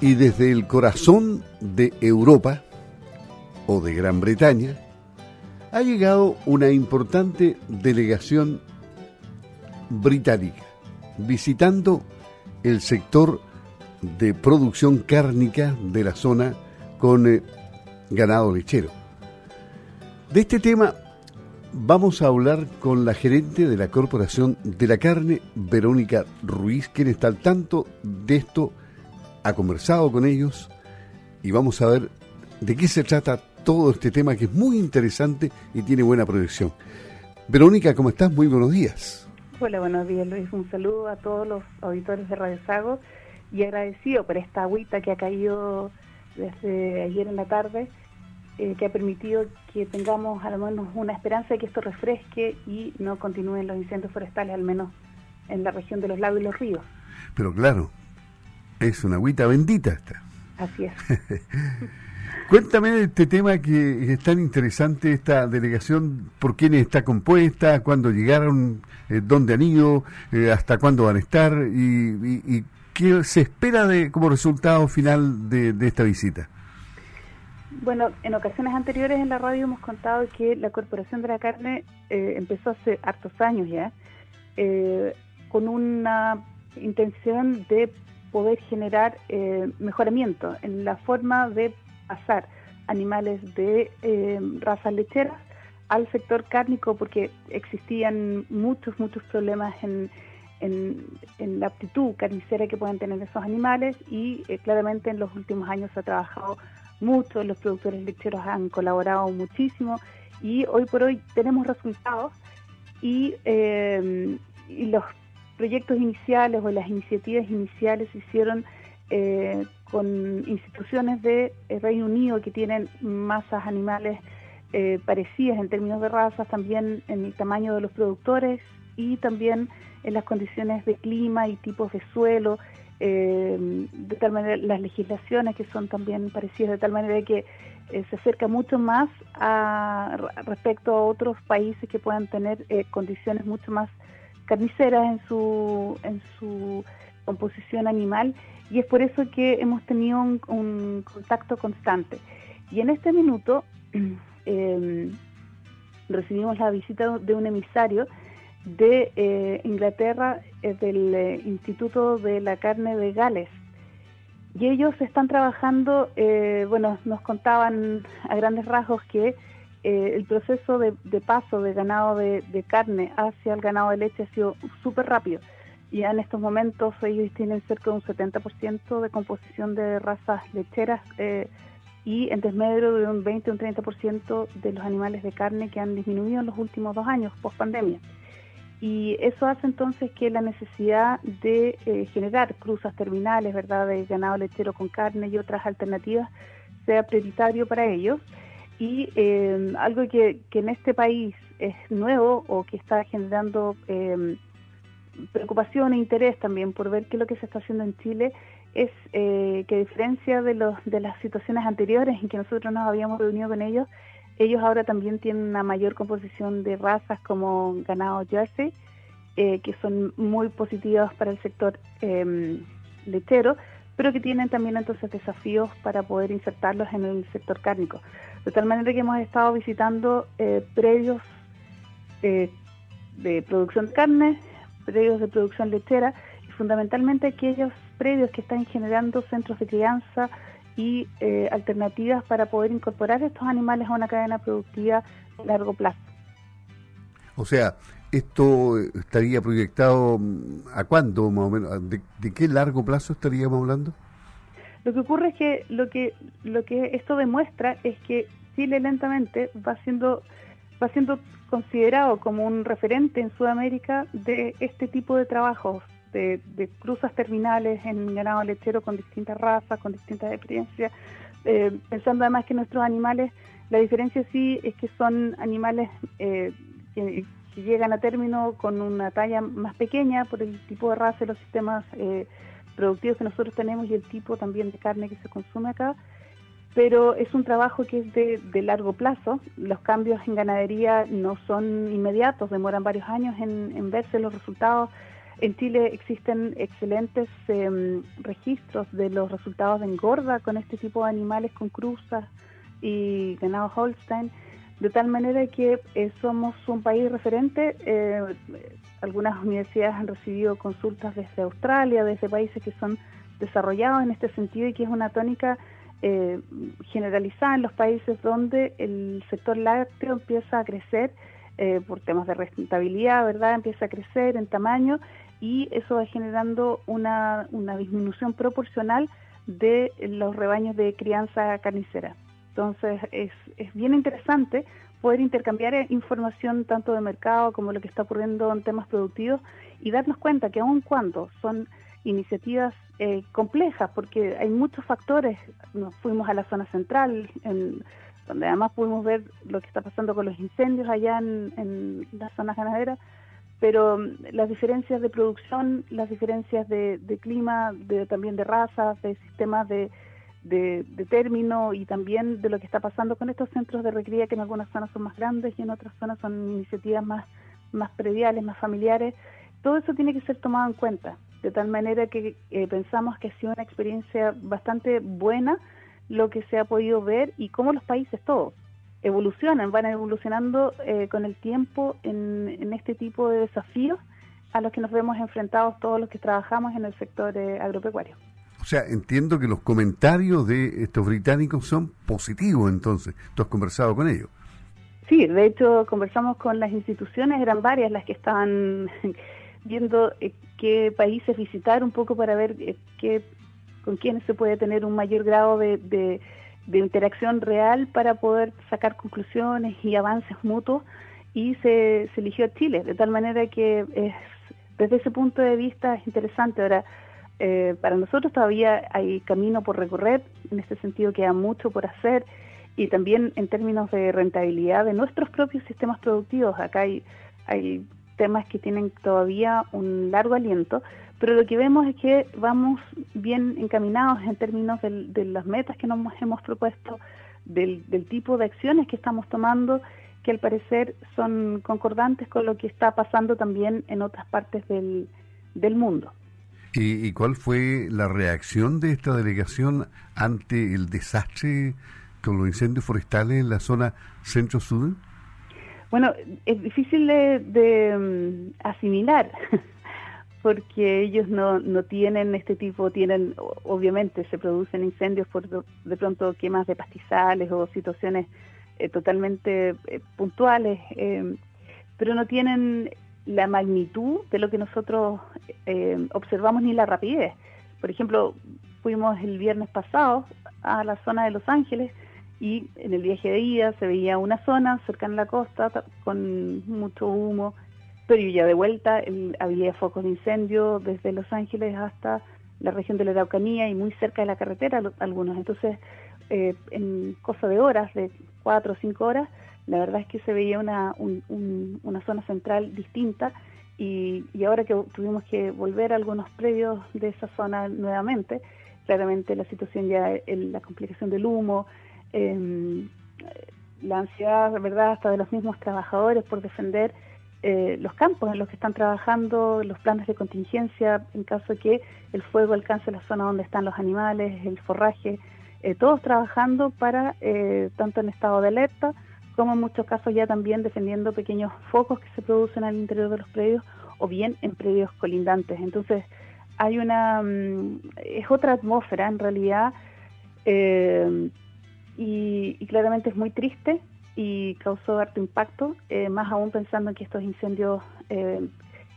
Y desde el corazón de Europa o de Gran Bretaña ha llegado una importante delegación británica visitando el sector de producción cárnica de la zona con eh, ganado lechero. De este tema vamos a hablar con la gerente de la Corporación de la Carne, Verónica Ruiz, quien está al tanto de esto, ha conversado con ellos y vamos a ver de qué se trata todo este tema que es muy interesante y tiene buena proyección. Verónica, ¿cómo estás? Muy buenos días. Hola, buenos días Luis. Un saludo a todos los auditores de Radio Sago y agradecido por esta agüita que ha caído desde ayer en la tarde eh, que ha permitido que tengamos al menos una esperanza de que esto refresque y no continúen los incendios forestales, al menos en la región de los lagos y los ríos. Pero claro, es una agüita bendita esta. Así es. Cuéntame de este tema que es tan interesante, esta delegación, por quiénes está compuesta, cuándo llegaron, eh, dónde han ido, eh, hasta cuándo van a estar y, qué se espera de como resultado final de esta visita. Bueno, en ocasiones anteriores en la radio hemos contado que la Corporación de la Carne eh, empezó hace hartos años ya, eh, con una intención de poder generar eh, mejoramiento en la forma de pasar animales de razas lecheras al sector cárnico porque existían muchos, muchos problemas en, en, la aptitud carnicera que pueden tener esos animales y claramente en los últimos años se ha trabajado muchos los productores lecheros han colaborado muchísimo y hoy por hoy tenemos resultados y, eh, los proyectos iniciales o las iniciativas iniciales se hicieron eh, con instituciones de eh, Reino Unido que tienen masas animales parecidas en términos de razas, también en el tamaño de los productores y también en las condiciones de clima y tipos de suelo eh, de tal manera las legislaciones que son también parecidas, de tal manera que eh, se acerca mucho más a, respecto a otros países que puedan tener eh, condiciones mucho más carniceras en su, en su composición animal y es por eso que hemos tenido un, contacto constante. Y en este minuto em, recibimos la visita de un emisario de eh, Inglaterra, eh, del eh, Instituto de la Carne de Gales. Y ellos están trabajando, bueno, nos contaban a grandes rasgos que el proceso de, paso de ganado de, carne hacia el ganado de leche ha sido súper rápido. Ya en estos momentos ellos tienen cerca de un 70% de composición de razas lecheras y en desmedro de un 20 o un 30% de los animales de carne que han disminuido en los últimos dos años, post pandemia y eso hace entonces que la necesidad de eh, generar cruzas terminales, ¿verdad?, de ganado lechero con carne y otras alternativas sea prioritario para ellos. Y eh, algo que, que, en este país es nuevo o que está generando eh, preocupación e interés también por ver qué es lo que se está haciendo en Chile es que a diferencia de, los, de las situaciones anteriores en que nosotros nos habíamos reunido con ellos, ellos ahora también tienen una mayor composición de razas como ganado jersey, eh, que son muy positivas para el sector em, lechero, pero que tienen también entonces desafíos para poder insertarlos en el sector cárnico. De tal manera que hemos estado visitando eh, predios eh, de producción de carne, predios de producción lechera y fundamentalmente aquellos predios que están generando centros de crianza, y eh, alternativas para poder incorporar estos animales a una cadena productiva a largo plazo. O sea, ¿esto estaría proyectado mm, a cuándo más o menos? ¿De, qué largo plazo estaríamos hablando? Lo que ocurre es que lo que lo que esto demuestra es que Chile lentamente va siendo va siendo considerado como un referente en Sudamérica de este tipo de trabajos de, cruzas terminales en ganado lechero con distintas razas, con distintas experiencias, eh, pensando además que nuestros animales, la diferencia sí es que son animales eh, que, llegan a término con una talla más pequeña por el tipo de raza y los sistemas eh, productivos que nosotros tenemos y el tipo también de carne que se consume acá. Pero es un trabajo que es de, largo plazo. Los cambios en ganadería no son inmediatos, demoran varios años en verse los resultados. En Chile existen excelentes em, registros de los resultados de engorda con este tipo de animales, con cruzas y ganado Holstein, de tal manera que eh, somos un país referente. Eh, algunas universidades han recibido consultas desde Australia, desde países que son desarrollados en este sentido y que es una tónica eh, generalizada en los países donde el sector lácteo empieza a crecer por temas de rentabilidad, ¿verdad? Empieza a crecer en tamaño y eso va generando una, una disminución proporcional de los rebaños de crianza carnicera. Entonces es, bien interesante poder intercambiar información tanto de mercado como lo que está ocurriendo en temas productivos y darnos cuenta que aun cuando son iniciativas eh, complejas, porque hay muchos factores, nos fuimos a la zona central, en, donde además pudimos ver lo que está pasando con los incendios allá en, las zonas ganaderas, pero mm, las diferencias de producción, las diferencias de, clima, de, también de razas, de sistemas de, de, término y también de lo que está pasando con estos centros de recría que en algunas zonas son más grandes y en otras zonas son iniciativas más, más más familiares, todo eso tiene que ser tomado en cuenta, de tal manera que eh, pensamos que ha sido una experiencia bastante buena lo que se ha podido ver y cómo los países todos, evolucionan, van evolucionando eh, con el tiempo en, este tipo de desafíos a los que nos vemos enfrentados todos los que trabajamos en el sector eh, agropecuario. O sea, entiendo que los comentarios de estos británicos son positivos entonces. ¿Tú has conversado con ellos? Sí, de hecho conversamos con las instituciones, eran varias las que estaban viendo eh, qué países visitar un poco para ver qué, con quiénes se puede tener un mayor grado de de interacción real para poder sacar conclusiones y avances mutuos y se, se eligió Chile, de tal manera que es, desde ese punto de vista es interesante. Ahora, eh, para nosotros todavía hay camino por recorrer, en este sentido queda mucho por hacer y también en términos de rentabilidad de nuestros propios sistemas productivos. Acá hay, hay temas que tienen todavía un largo aliento, pero lo que vemos es que vamos bien encaminados en términos de las metas que nos hemos propuesto, del, tipo de acciones que estamos tomando, que al parecer son concordantes con lo que está pasando también en otras partes del, mundo. ¿Y, cuál fue la reacción de esta delegación ante el desastre con los incendios forestales en la zona centro-sur? Bueno, es difícil de mm, asimilar porque ellos no, no tienen este tipo, tienen, obviamente se producen incendios por de pronto quemas de pastizales o situaciones eh, totalmente eh, puntuales, eh, pero no tienen la magnitud de lo que nosotros observamos ni la rapidez. Por ejemplo, fuimos el viernes pasado a la zona de Los Ángeles y en el viaje de ida se veía una zona cercana a la costa con mucho humo, pero ya de vuelta había focos de incendio desde Los Ángeles hasta la región de la Araucanía y muy cerca de la carretera algunos. Entonces, eh, en cosa de horas, de cuatro o cinco horas, la verdad es que se veía una, una zona central distinta y, ahora que tuvimos que volver a algunos predios de esa zona nuevamente, claramente la situación ya, la complicación del humo, em, la ansiedad, ¿verdad?, hasta de los mismos trabajadores por defender eh, los campos en los que están trabajando, los planes de contingencia en caso de que el fuego alcance la zona donde están los animales, el forraje, eh, todos trabajando para, eh, tanto en estado de alerta, como en muchos casos ya también defendiendo pequeños focos que se producen al interior de los predios o bien en predios colindantes. Entonces, hay una, mm, es otra atmósfera en realidad y, y claramente es muy triste y causó harto impacto, eh, más aún pensando en que estos incendios eh,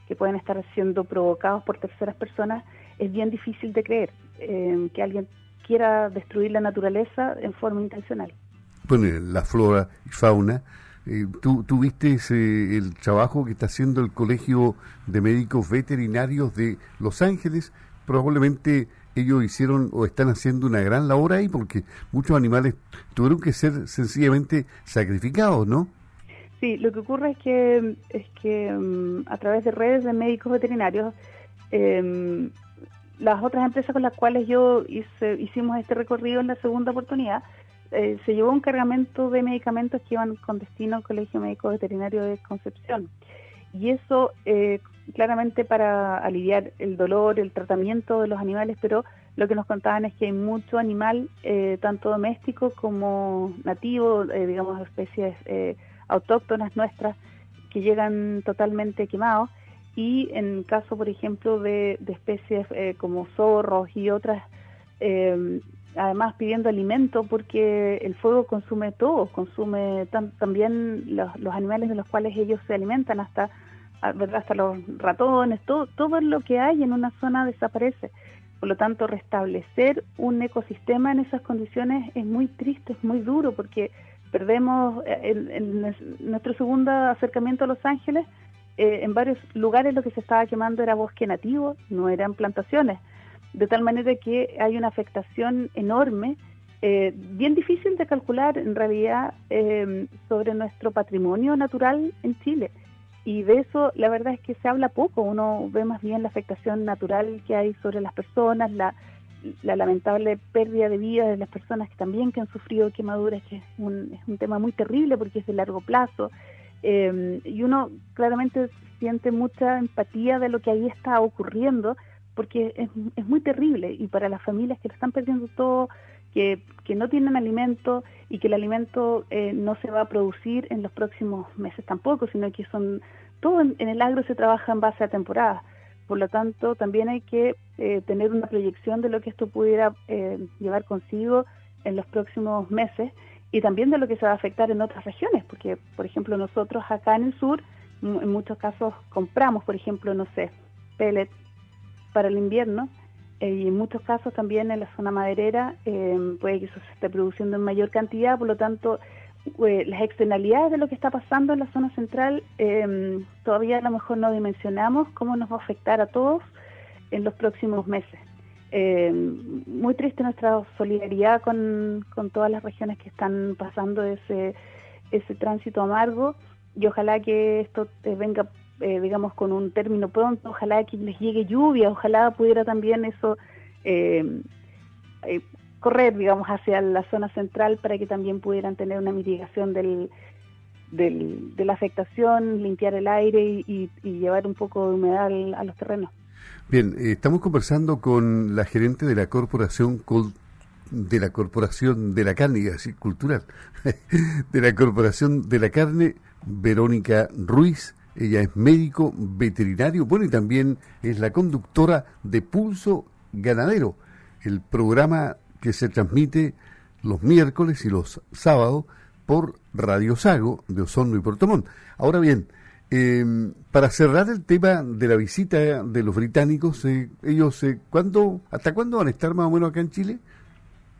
que pueden estar siendo provocados por terceras personas, es bien difícil de creer eh, que alguien quiera destruir la naturaleza en forma intencional. Bueno, la flora y fauna. ¿tú, ¿Tú viste el trabajo que está haciendo el Colegio de Médicos Veterinarios de Los Ángeles? Probablemente ellos hicieron o están haciendo una gran labor ahí porque muchos animales tuvieron que ser sencillamente sacrificados, ¿no? Sí, lo que ocurre es que, es que mm, a través de redes de médicos veterinarios, em, las otras empresas con las cuales yo hice, hicimos este recorrido en la segunda oportunidad, eh, se llevó un cargamento de medicamentos que iban con destino al Colegio Médico Veterinario de Concepción. Y eso, eh, claramente para aliviar el dolor, el tratamiento de los animales, pero lo que nos contaban es que hay mucho animal, eh, tanto doméstico como nativo, digamos especies autóctonas nuestras, que llegan totalmente quemados. Y en caso, por ejemplo, de, especies como zorros y otras, además pidiendo alimento, porque el fuego consume todo, consume también los, animales de los cuales ellos se alimentan, hasta, hasta los ratones, todo, todo lo que hay en una zona desaparece. Por lo tanto, restablecer un ecosistema en esas condiciones es muy triste, es muy duro, porque perdemos en, eh, nuestro segundo acercamiento a Los Ángeles, eh, en varios lugares lo que se estaba quemando era bosque nativo, no eran plantaciones, de tal manera que hay una afectación enorme, eh, bien difícil de calcular en realidad sobre nuestro patrimonio natural en Chile. Y de eso la verdad es que se habla poco, uno ve más bien la afectación natural que hay sobre las personas, la, lamentable pérdida de vida de las personas que también que han sufrido quemaduras, que es un, es un tema muy terrible porque es de largo plazo, em, y uno claramente siente mucha empatía de lo que ahí está ocurriendo, porque es, es muy terrible, y para las familias que lo están perdiendo todo, que, que no tienen alimento y que el alimento eh, no se va a producir en los próximos meses tampoco, sino que son todo en, el agro se trabaja en base a temporadas. Por lo tanto, también hay que eh, tener una proyección de lo que esto pudiera eh, llevar consigo en los próximos meses y también de lo que se va a afectar en otras regiones, porque, por ejemplo, nosotros acá en el sur, en muchos casos compramos, por ejemplo, no sé, pellets para el invierno, eh, y en muchos casos también en la zona maderera eh, puede que eso se esté produciendo en mayor cantidad, por lo tanto eh, las externalidades de lo que está pasando en la zona central todavía a lo mejor no dimensionamos cómo nos va a afectar a todos en los próximos meses. muy triste nuestra solidaridad con, con, todas las regiones que están pasando ese, ese tránsito amargo y ojalá que esto venga eh, digamos, con un término pronto, ojalá que les llegue lluvia, ojalá pudiera también eso eh, eh, correr, digamos, hacia la zona central para que también pudieran tener una mitigación del, de la afectación, limpiar el aire y, llevar un poco de humedad a los terrenos. Bien, estamos conversando con la gerente de la corporación de la corporación de la carne, así, cultural, de la corporación de la carne, Verónica Ruiz. Ella es médico veterinario, bueno, y también es la conductora de Pulso Ganadero, el programa que se transmite los miércoles y los sábados por Radio Sago de Osorno y Puerto Montt. Ahora bien, em, para cerrar el tema de la visita de los británicos, eh, ellos, eh, ¿cuándo, ¿hasta cuándo van a estar más o menos acá en Chile?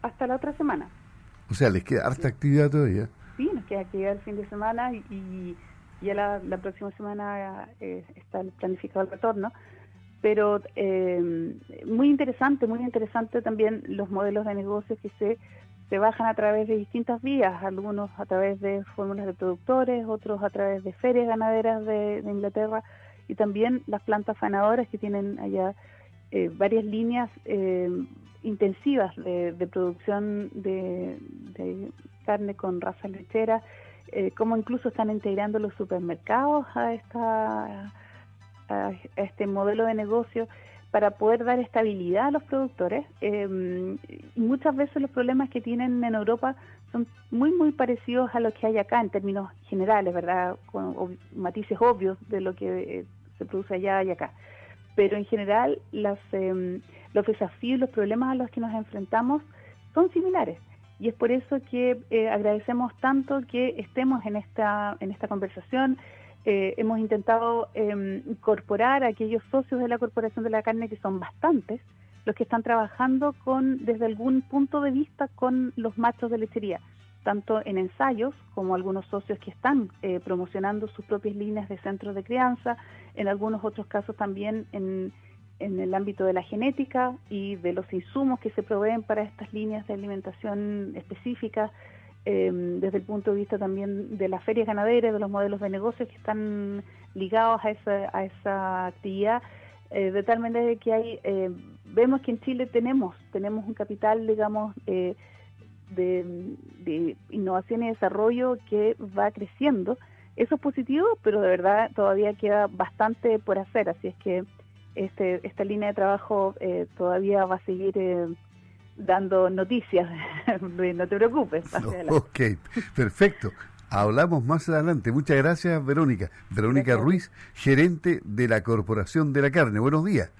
Hasta la otra semana. O sea, les queda harta actividad todavía. Sí, nos queda actividad el fin de semana y ya la, próxima semana eh, está planificado el retorno. Pero eh, muy interesante, muy interesante también los modelos de negocios que se, se bajan a través de distintas vías, algunos a través de fórmulas de productores, otros a través de ferias ganaderas de, Inglaterra y también las plantas fanadoras que tienen allá eh, varias líneas intensivas de, producción de, de, carne con raza lechera eh, cómo incluso están integrando los supermercados a, este modelo de negocio para poder dar estabilidad a los productores. Y muchas veces los problemas que tienen en Europa son muy, muy parecidos a los que hay acá en términos generales, ¿verdad? Con matices obvios de lo que eh, se produce allá y acá. Pero en general las, los desafíos, los problemas a los que nos enfrentamos son similares y es por eso que eh, agradecemos tanto que estemos en esta, en esta conversación. Eh, hemos intentado em, incorporar a aquellos socios de la Corporación de la Carne, que son bastantes, los que están trabajando con, desde algún punto de vista con los machos de lechería, tanto en ensayos como algunos socios que están eh, promocionando sus propias líneas de centros de crianza, en algunos otros casos también en en el ámbito de la genética y de los insumos que se proveen para estas líneas de alimentación específicas, em, desde el punto de vista también de las ferias ganaderas, de los modelos de negocios que están ligados a esa, a esa actividad, eh, de tal manera que hay, eh, vemos que en Chile tenemos, tenemos un capital, digamos, eh, de, de, innovación y desarrollo que va creciendo. Eso es positivo, pero de verdad todavía queda bastante por hacer, así es que este, esta línea de trabajo eh, todavía va a seguir eh, dando noticias, no te preocupes. ok, perfecto. Hablamos más adelante. Muchas gracias, Verónica. Verónica Ruiz, gerente de la Corporación de la Carne. Buenos días.